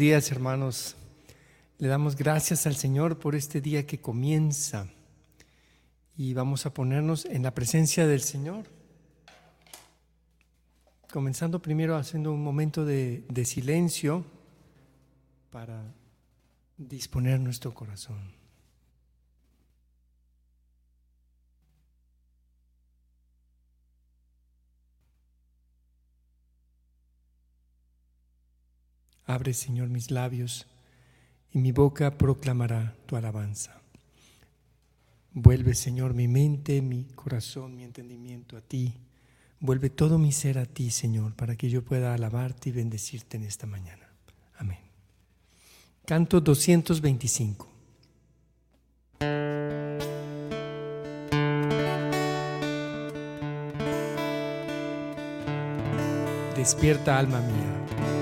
Días, hermanos. Le damos gracias al Señor por este día que comienza y vamos a ponernos en la presencia del Señor. Comenzando primero haciendo un momento de, de silencio para disponer nuestro corazón. Abre, Señor, mis labios y mi boca proclamará tu alabanza. Vuelve, Señor, mi mente, mi corazón, mi entendimiento a ti. Vuelve todo mi ser a ti, Señor, para que yo pueda alabarte y bendecirte en esta mañana. Amén. Canto 225. Despierta alma mía.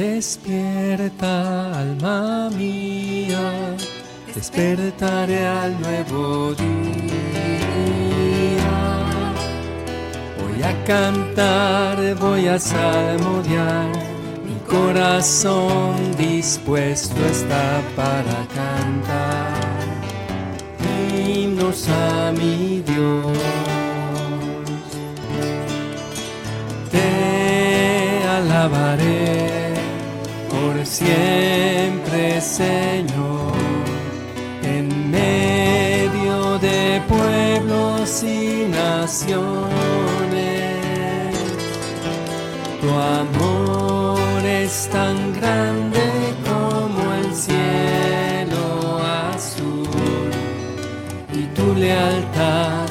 Despierta, alma mía, despertaré al nuevo día. Voy a cantar, voy a salmodiar, mi corazón dispuesto está para cantar himnos a mi Dios. Te alabaré siempre, Señor, en medio de pueblos y naciones. Tu amor es tan grande como el cielo azul y tu lealtad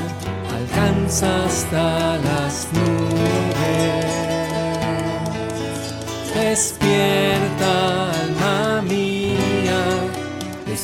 alcanza hasta las nubes. Despierta,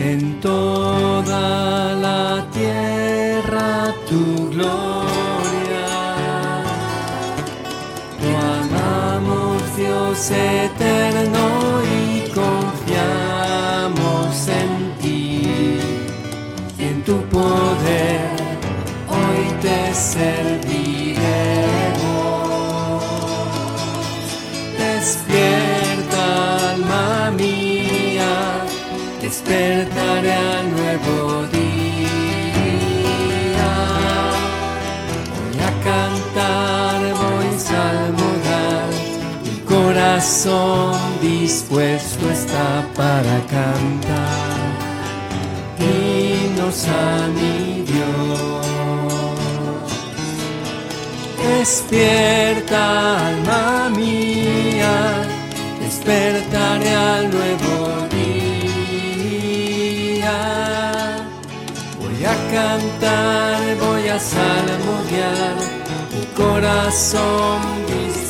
en toda la tierra tu gloria. Lo amamos, Dios eterno, y confiamos en ti en tu poder. Hoy te serviremos. Corazón dispuesto está para cantar himnos a mi Dios. Despierta, alma mía, despertaré al nuevo día. Voy a cantar, voy a salmodiar, mi corazón dispuesto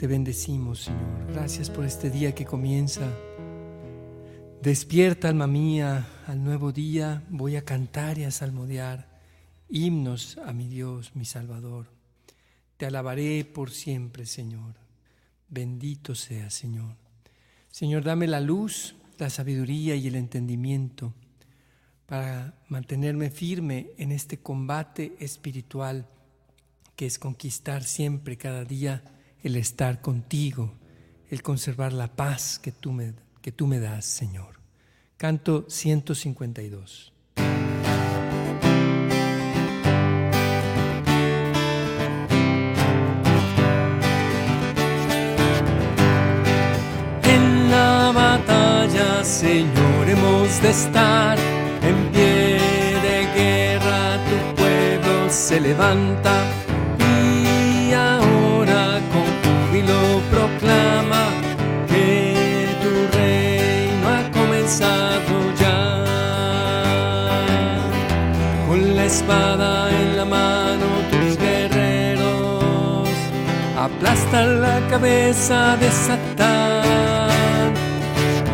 te bendecimos, Señor. Gracias por este día que comienza. Despierta, alma mía, al nuevo día voy a cantar y a salmodiar himnos a mi Dios, mi Salvador. Te alabaré por siempre, Señor. Bendito sea, Señor. Señor, dame la luz, la sabiduría y el entendimiento para mantenerme firme en este combate espiritual que es conquistar siempre, cada día, el estar contigo, el conservar la paz que tú me, que tú me das, Señor. Canto 152. En la batalla, Señor, hemos de estar en pie de guerra, tu pueblo se levanta espada en la mano tus guerreros aplastan la cabeza de Satán.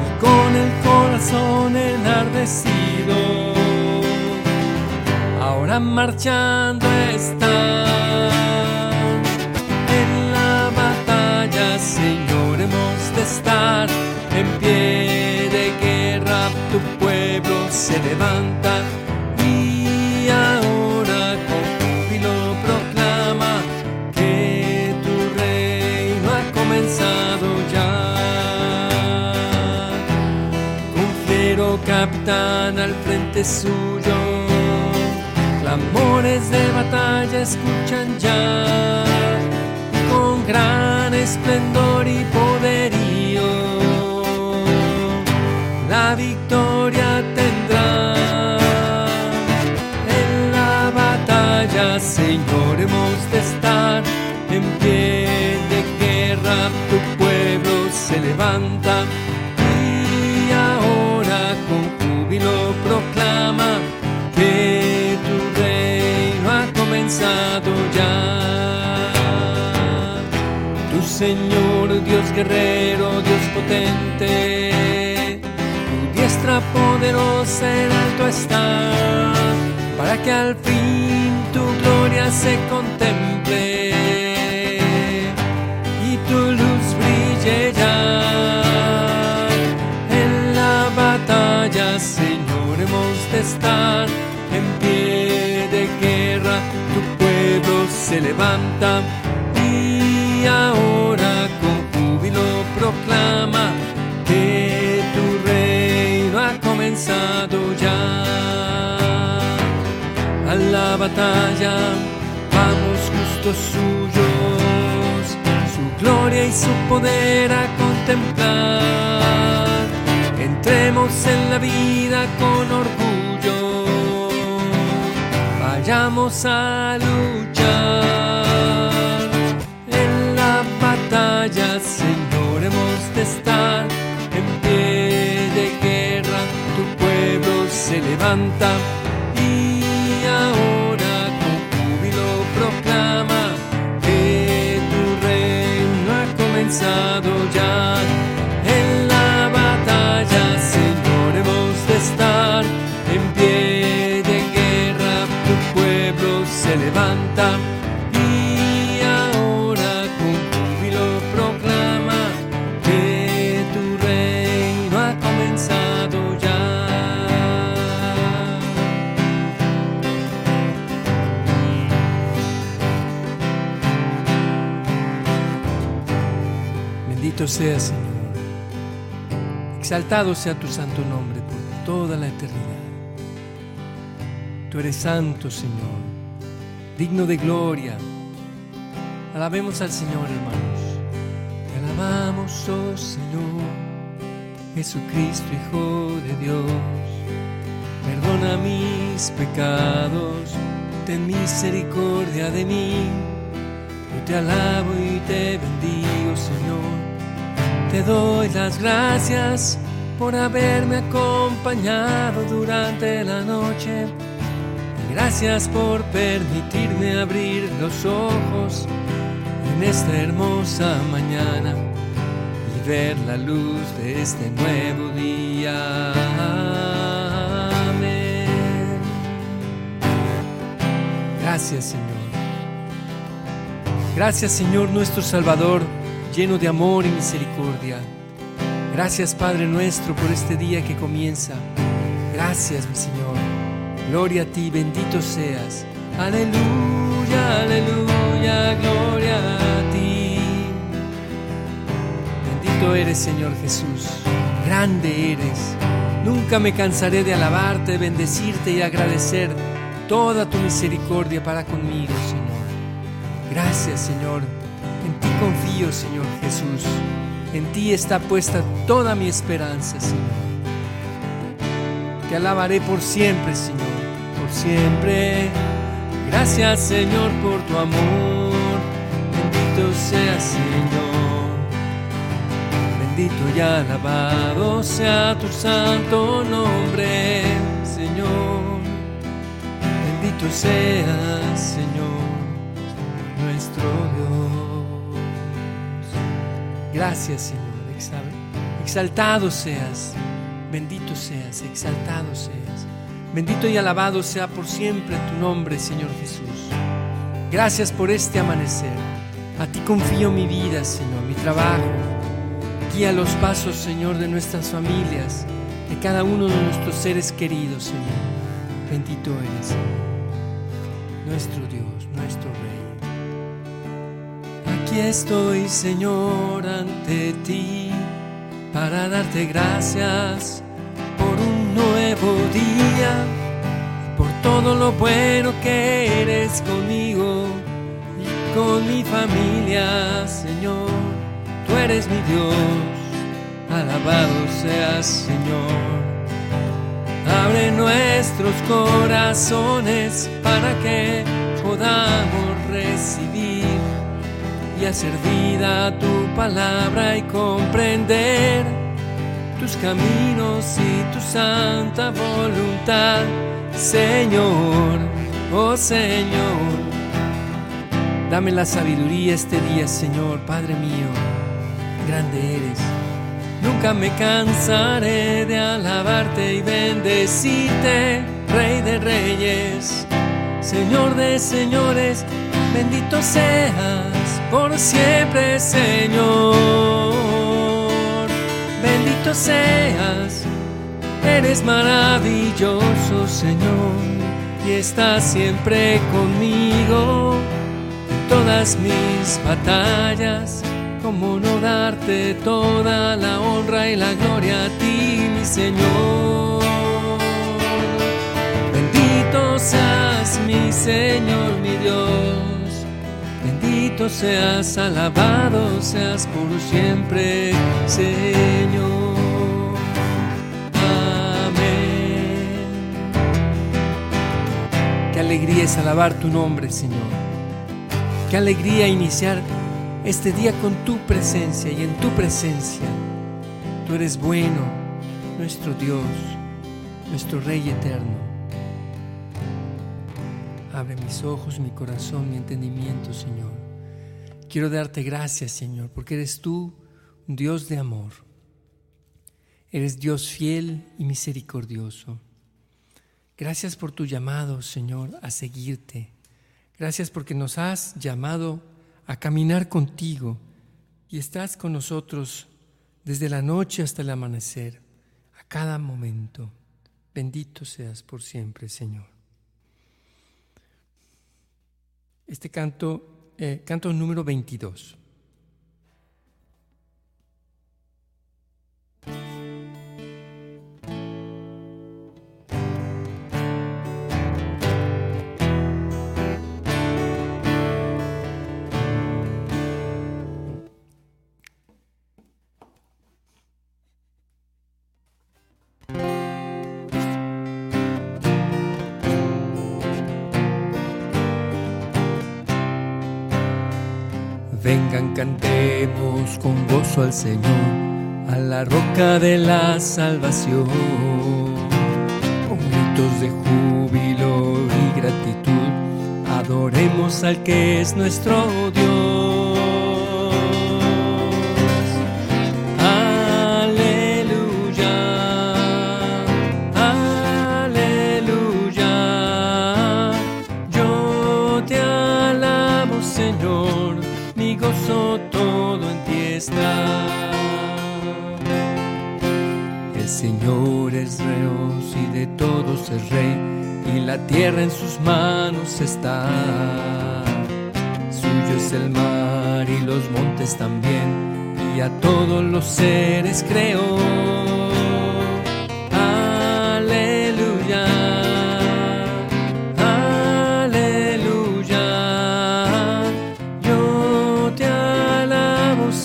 Y con el corazón enardecido ahora marchando están al frente suyo. Clamores de batalla escuchan ya, con gran esplendor y poderío, ya. Tu Señor, Dios guerrero, Dios potente, tu diestra poderosa en alto está, para que al fin tu gloria se contemple y tu luz brille ya. En la batalla, Señor, hemos de estar tu pueblo se levanta y ahora con júbilo proclama que tu reino ha comenzado ya. A la batalla vamos justos suyos, su gloria y su poder a contemplar. Entremos en la vida con orgullo vayamos a luchar. En la batalla, Señor, hemos de estar en pie de guerra. Tu pueblo se levanta y ahora con júbilo proclama que tu reino ha comenzado Sea Señor. Exaltado sea tu santo nombre por toda la eternidad. Tú eres santo, Señor, digno de gloria. Alabemos al Señor, hermanos. Te alabamos, oh Señor, Jesucristo, Hijo de Dios. Perdona mis pecados, ten misericordia de mí. Yo te alabo y te bendigo. Te doy las gracias por haberme acompañado durante la noche. Gracias por permitirme abrir los ojos en esta hermosa mañana y ver la luz de este nuevo día. Amén. Gracias Señor. Gracias Señor nuestro Salvador, lleno de amor y misericordia. Gracias Padre nuestro por este día que comienza. Gracias mi Señor. Gloria a ti, bendito seas. Aleluya, aleluya, gloria a ti. Bendito eres Señor Jesús. Grande eres Nunca me cansaré de alabarte, bendecirte y agradecer toda tu misericordia para conmigo, Señor. Gracias, Señor. En ti confío, Señor Jesús. En ti está puesta toda mi esperanza, Señor. Te alabaré por siempre, Señor, por siempre. Gracias, Señor, por tu amor. Bendito sea, Señor. Bendito y alabado sea tu santo nombre, Señor. Bendito seas, Señor, nuestro Dios. Gracias, Señor. Exaltado seas. Bendito seas, exaltado seas. Bendito y alabado sea por siempre tu nombre, Señor Jesús. Gracias por este amanecer. A ti confío mi vida, Señor, mi trabajo. Guía los pasos, Señor, de nuestras familias, de cada uno de nuestros seres queridos, Señor. Bendito eres, nuestro Dios, nuestro Rey. Estoy, Señor, ante ti para darte gracias por un nuevo día, por todo lo bueno que eres conmigo y con mi familia, Señor. Tú eres mi Dios, alabado seas, Señor. Abre nuestros corazones para que podamos recibir y hacer vida tu palabra y comprender tus caminos y tu santa voluntad, Señor, oh Señor. Dame la sabiduría este día, Señor, Padre mío, grande eres. Nunca me cansaré de alabarte y bendecirte, Rey de Reyes, Señor de Señores, bendito seas por siempre, Señor. Bendito seas, eres maravilloso, Señor, y estás siempre conmigo en todas mis batallas. Como no darte toda la honra y la gloria a ti, mi Señor? Bendito seas, mi Señor, mi Dios. Bendito seas, alabado seas por siempre, Señor. Amén. Qué alegría es alabar tu nombre, Señor. Qué alegría iniciar este día con tu presencia y en tu presencia. Tú eres bueno, nuestro Dios, nuestro Rey eterno. Abre mis ojos, mi corazón, mi entendimiento, Señor. Quiero darte gracias, Señor, porque eres tú un Dios de amor. Eres Dios fiel y misericordioso. Gracias por tu llamado, Señor, a seguirte. Gracias porque nos has llamado a caminar contigo y estás con nosotros desde la noche hasta el amanecer, a cada momento. Bendito seas por siempre, Señor. Este canto, eh, canto número 22. Vengan, cantemos con gozo al Señor, a la roca de la salvación. Con gritos de júbilo y gratitud, adoremos al que es nuestro Dios. El Señor es Dios y de todos es Rey, y la tierra en sus manos está. Suyo es el mar y los montes también, y a todos los seres creó.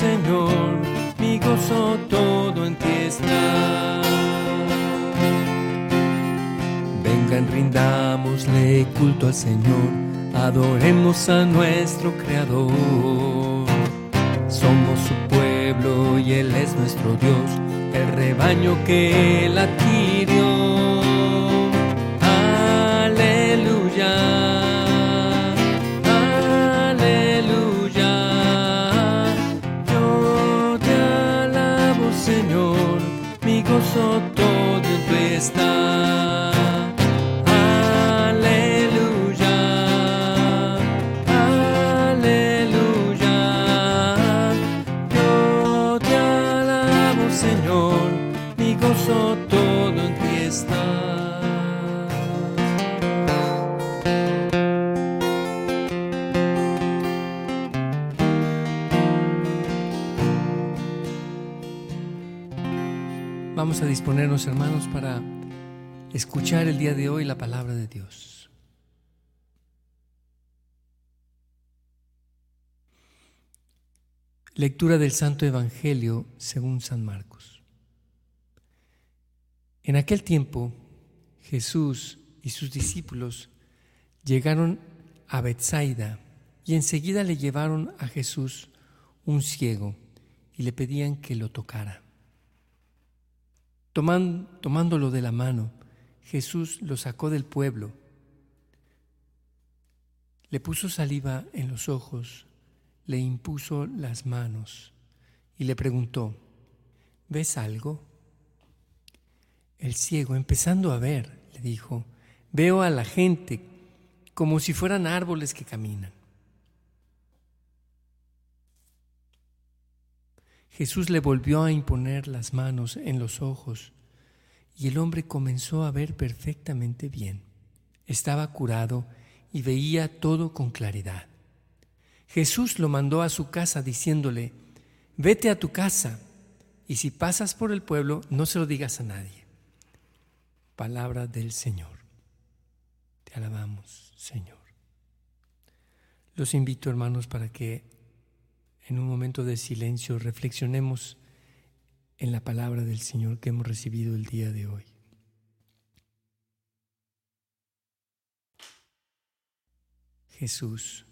Señor, mi gozo todo en ti está. Vengan, rindámosle culto al Señor, adoremos a nuestro Creador. Somos su pueblo y Él es nuestro Dios, el rebaño que Él adquirió. Vamos a disponernos, hermanos, para escuchar el día de hoy la palabra de Dios. Lectura del Santo Evangelio según San Marcos. En aquel tiempo, Jesús y sus discípulos llegaron a Bethsaida y enseguida le llevaron a Jesús un ciego y le pedían que lo tocara tomándolo de la mano, Jesús lo sacó del pueblo, le puso saliva en los ojos, le impuso las manos y le preguntó, ¿ves algo? El ciego, empezando a ver, le dijo, veo a la gente como si fueran árboles que caminan. Jesús le volvió a imponer las manos en los ojos y el hombre comenzó a ver perfectamente bien. Estaba curado y veía todo con claridad. Jesús lo mandó a su casa diciéndole, vete a tu casa y si pasas por el pueblo no se lo digas a nadie. Palabra del Señor. Te alabamos, Señor. Los invito, hermanos, para que en un momento de silencio reflexionemos en la palabra del Señor que hemos recibido el día de hoy. Jesús.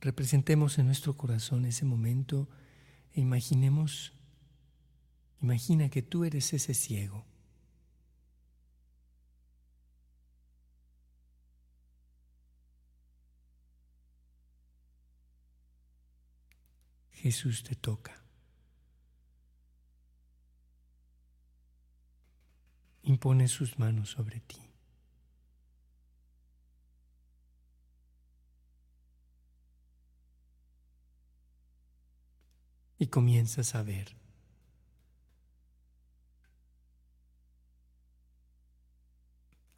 Representemos en nuestro corazón ese momento e imaginemos, imagina que tú eres ese ciego Jesús te toca. Impone sus manos sobre ti. Y comienzas a ver.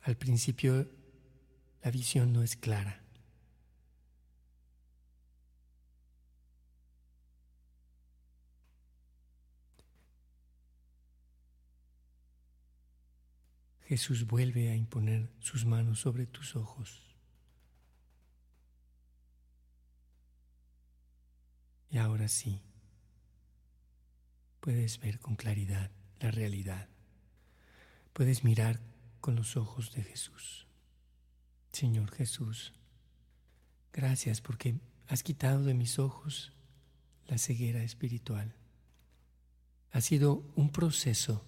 Al principio la visión no es clara. Jesús vuelve a imponer sus manos sobre tus ojos. Y ahora sí, puedes ver con claridad la realidad. Puedes mirar con los ojos de Jesús. Señor Jesús, gracias porque has quitado de mis ojos la ceguera espiritual. Ha sido un proceso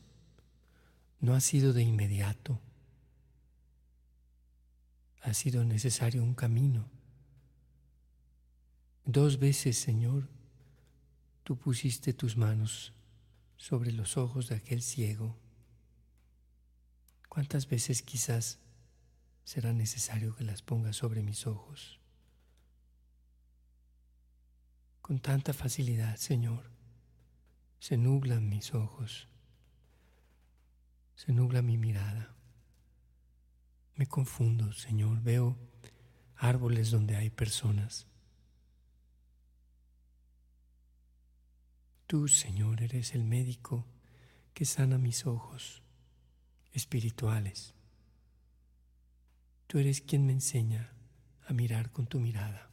no ha sido de inmediato. Ha sido necesario un camino. Dos veces, Señor, tú pusiste tus manos sobre los ojos de aquel ciego. ¿Cuántas veces quizás será necesario que las pongas sobre mis ojos? Con tanta facilidad, Señor, se nublan mis ojos se nubla mi mirada. Me confundo, Señor, veo árboles donde hay personas. Tú, Señor, eres el médico que sana mis ojos espirituales. Tú eres quien me enseña a mirar con tu mirada.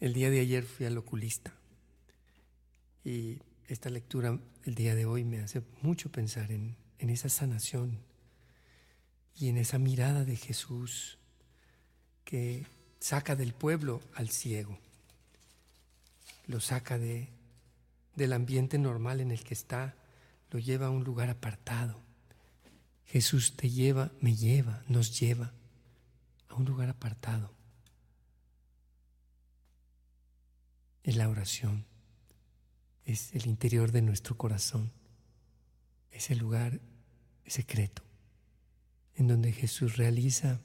El día de ayer fui al oculista y esta lectura el día de hoy me hace mucho pensar en, en esa sanación y en esa mirada de Jesús que saca del pueblo al ciego, lo saca de, del ambiente normal en el que está, lo lleva a un lugar apartado. Jesús te lleva, me lleva, nos lleva a un lugar apartado. Es la oración, es el interior de nuestro corazón, es el lugar secreto en donde Jesús realiza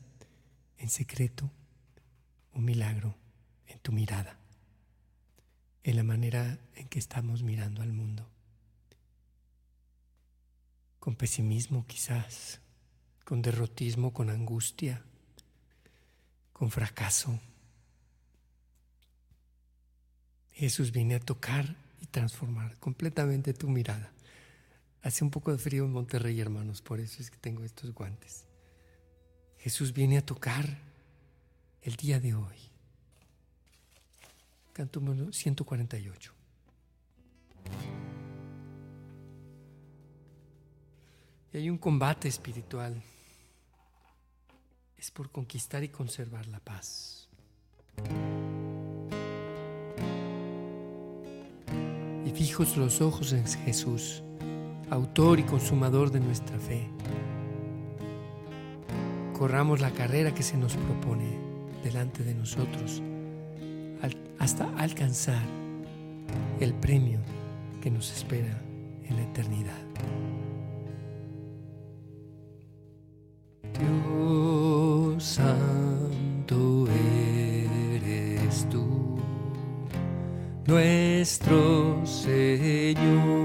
en secreto un milagro en tu mirada, en la manera en que estamos mirando al mundo. Con pesimismo quizás, con derrotismo, con angustia, con fracaso. Jesús viene a tocar y transformar completamente tu mirada. Hace un poco de frío en Monterrey, hermanos, por eso es que tengo estos guantes. Jesús viene a tocar el día de hoy. Canto 148. Y hay un combate espiritual. Es por conquistar y conservar la paz. Fijos los ojos en Jesús autor y consumador de nuestra fe. Corramos la carrera que se nos propone delante de nosotros hasta alcanzar el premio que nos espera en la eternidad. Dios santo eres tú, nuestro Señor.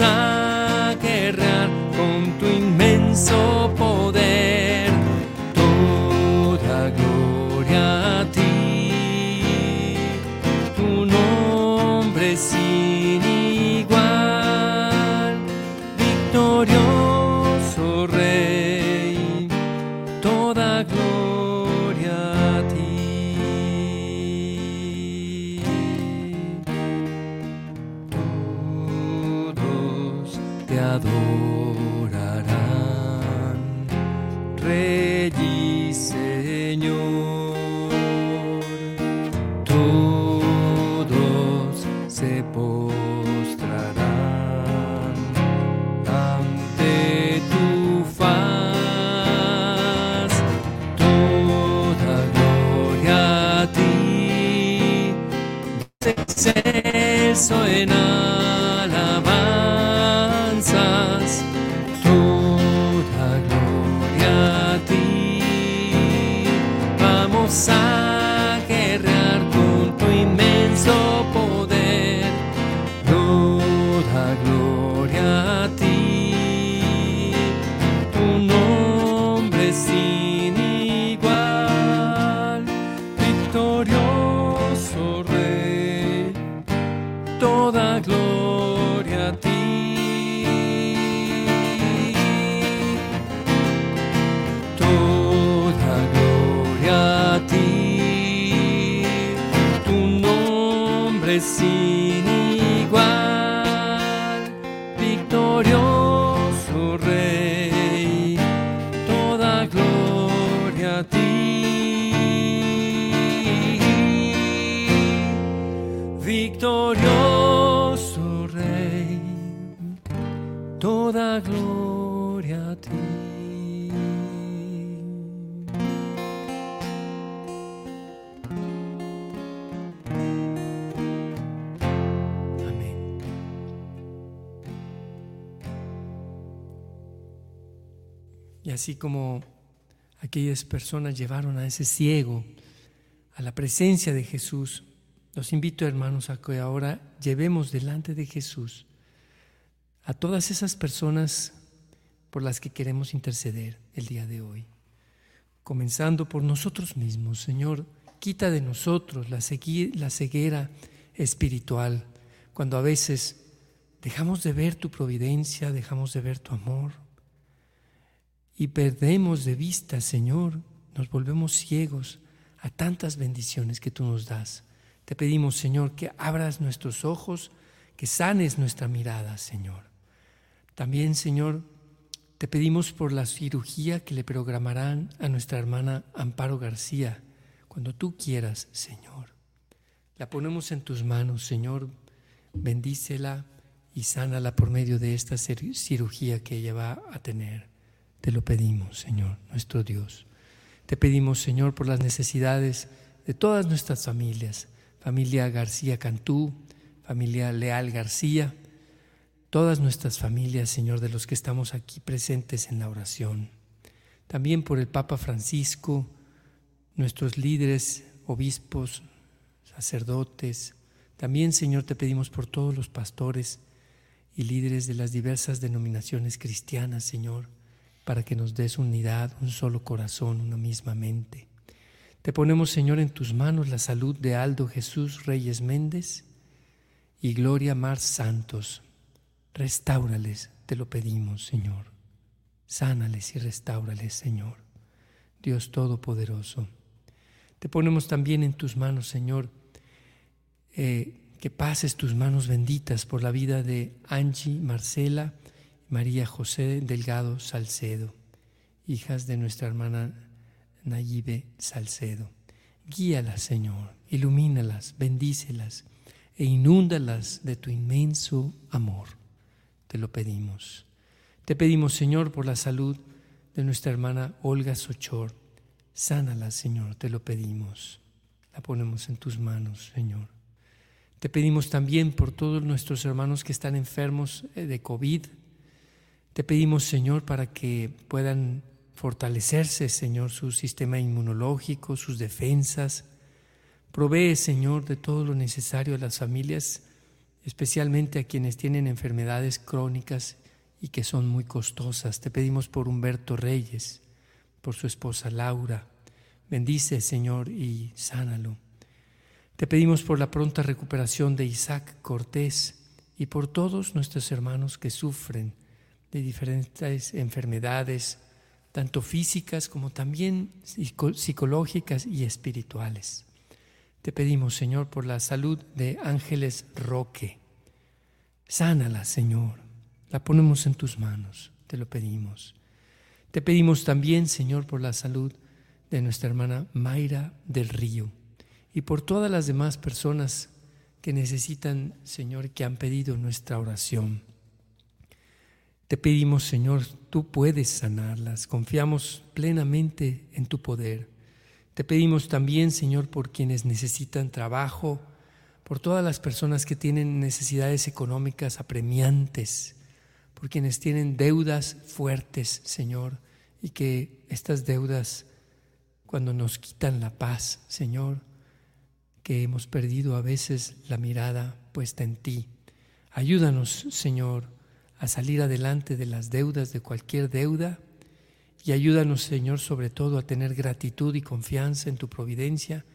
A guerrear con tu inmenso now. Toda gloria a ti. Amén. Y así como aquellas personas llevaron a ese ciego a la presencia de Jesús, los invito hermanos a que ahora llevemos delante de Jesús a todas esas personas por las que queremos interceder el día de hoy. Comenzando por nosotros mismos, Señor, quita de nosotros la, ceguera espiritual, cuando a veces dejamos de ver tu providencia, dejamos de ver tu amor y perdemos de vista, Señor, nos volvemos ciegos a tantas bendiciones que tú nos das. Te pedimos, Señor, que abras nuestros ojos, que sanes nuestra mirada, Señor. También, Señor, te pedimos por la cirugía que le programarán a nuestra hermana Amparo García, cuando tú quieras, Señor. La ponemos en tus manos, Señor. Bendícela y sánala por medio de esta cir- cirugía que ella va a tener. Te lo pedimos, Señor, nuestro Dios. Te pedimos, Señor, por las necesidades de todas nuestras familias. Familia García Cantú, familia Leal García, todas nuestras familias, Señor, de los que estamos aquí presentes en la oración. También por el Papa Francisco, nuestros líderes, obispos, sacerdotes. También, Señor, te pedimos por todos los pastores y líderes de las diversas denominaciones cristianas, Señor, para que nos des unidad, un solo corazón, una misma mente. Te ponemos, Señor, en tus manos la salud de Aldo Jesús Reyes Méndez y Gloria Mar Santos. Restáurales, te lo pedimos, Señor. Sánales y restáurales, Señor. Dios Todopoderoso. Te ponemos también en tus manos, Señor, eh, que pases tus manos benditas por la vida de Angie Marcela María José Delgado Salcedo, hijas de nuestra hermana Nayibe Salcedo. Guíalas, Señor, ilumínalas, bendícelas e inúndalas de tu inmenso amor. Te lo pedimos. Te pedimos, Señor, por la salud de nuestra hermana Olga Sochor. Sánala, Señor, te lo pedimos. La ponemos en tus manos, Señor. Te pedimos también por todos nuestros hermanos que están enfermos eh, de COVID. Te pedimos, Señor, para que puedan fortalecerse, Señor, su sistema inmunológico, sus defensas. Provee, Señor, de todo lo necesario a las familias, especialmente a quienes tienen enfermedades crónicas y que son muy costosas. Te pedimos por Humberto Reyes, por su esposa Laura. Bendice, Señor, y sánalo. Te pedimos por la pronta recuperación de Isaac Cortés y por todos nuestros hermanos que sufren de diferentes enfermedades, tanto físicas como también psico- psicológicas y espirituales. Te pedimos, Señor, por la salud de Ángeles Roque. Sánala, Señor. La ponemos en tus manos, te lo pedimos. Te pedimos también, Señor, por la salud de nuestra hermana Mayra del Río y por todas las demás personas que necesitan, Señor, que han pedido nuestra oración. Te pedimos, Señor, tú puedes sanarlas. Confiamos plenamente en tu poder. Te pedimos también, Señor, por quienes necesitan trabajo, por todas las personas que tienen necesidades económicas apremiantes, por quienes tienen deudas fuertes, Señor, y que estas deudas, cuando nos quitan la paz, Señor, que hemos perdido a veces la mirada puesta en ti. Ayúdanos, Señor, a salir adelante de las deudas, de cualquier deuda, y ayúdanos, Señor, sobre todo a tener gratitud y confianza en tu providencia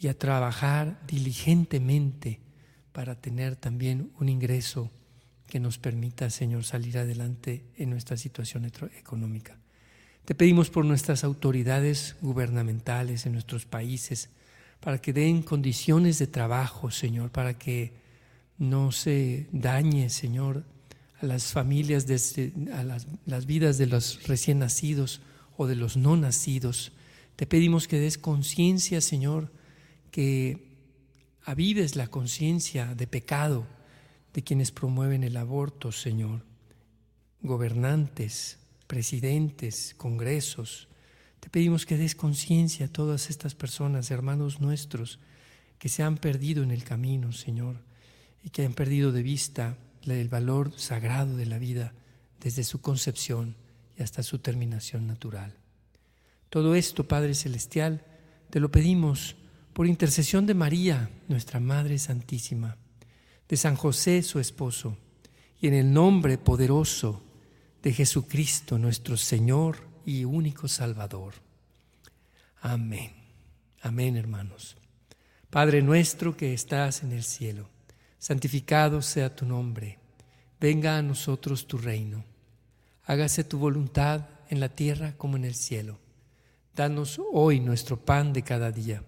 y a trabajar diligentemente para tener también un ingreso que nos permita, Señor, salir adelante en nuestra situación económica. Te pedimos por nuestras autoridades gubernamentales en nuestros países, para que den condiciones de trabajo, Señor, para que no se dañe, Señor, a las familias, a las, las vidas de los recién nacidos o de los no nacidos. Te pedimos que des conciencia, Señor, que avives la conciencia de pecado de quienes promueven el aborto, Señor. Gobernantes, presidentes, congresos. Te pedimos que des conciencia a todas estas personas, hermanos nuestros, que se han perdido en el camino, Señor, y que han perdido de vista el valor sagrado de la vida desde su concepción y hasta su terminación natural. Todo esto, Padre Celestial, te lo pedimos por intercesión de María, nuestra Madre Santísima, de San José, su esposo, y en el nombre poderoso de Jesucristo, nuestro Señor y único Salvador. Amén. Amén, hermanos. Padre nuestro que estás en el cielo, santificado sea tu nombre. Venga a nosotros tu reino. Hágase tu voluntad en la tierra como en el cielo. Danos hoy nuestro pan de cada día.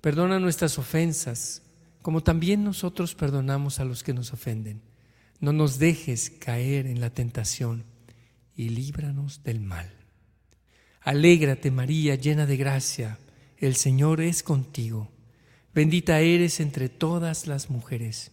Perdona nuestras ofensas, como también nosotros perdonamos a los que nos ofenden. No nos dejes caer en la tentación y líbranos del mal. Alégrate María, llena de gracia, el Señor es contigo. Bendita eres entre todas las mujeres,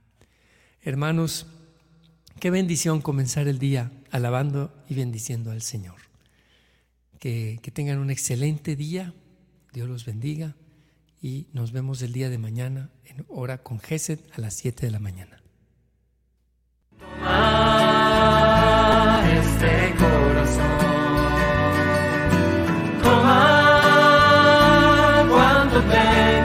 Hermanos, qué bendición comenzar el día alabando y bendiciendo al Señor. Que, que, tengan un excelente día, Dios los bendiga y nos vemos el día de mañana en hora con Gesed a las 7 de la mañana. Toma este corazón, toma cuanto te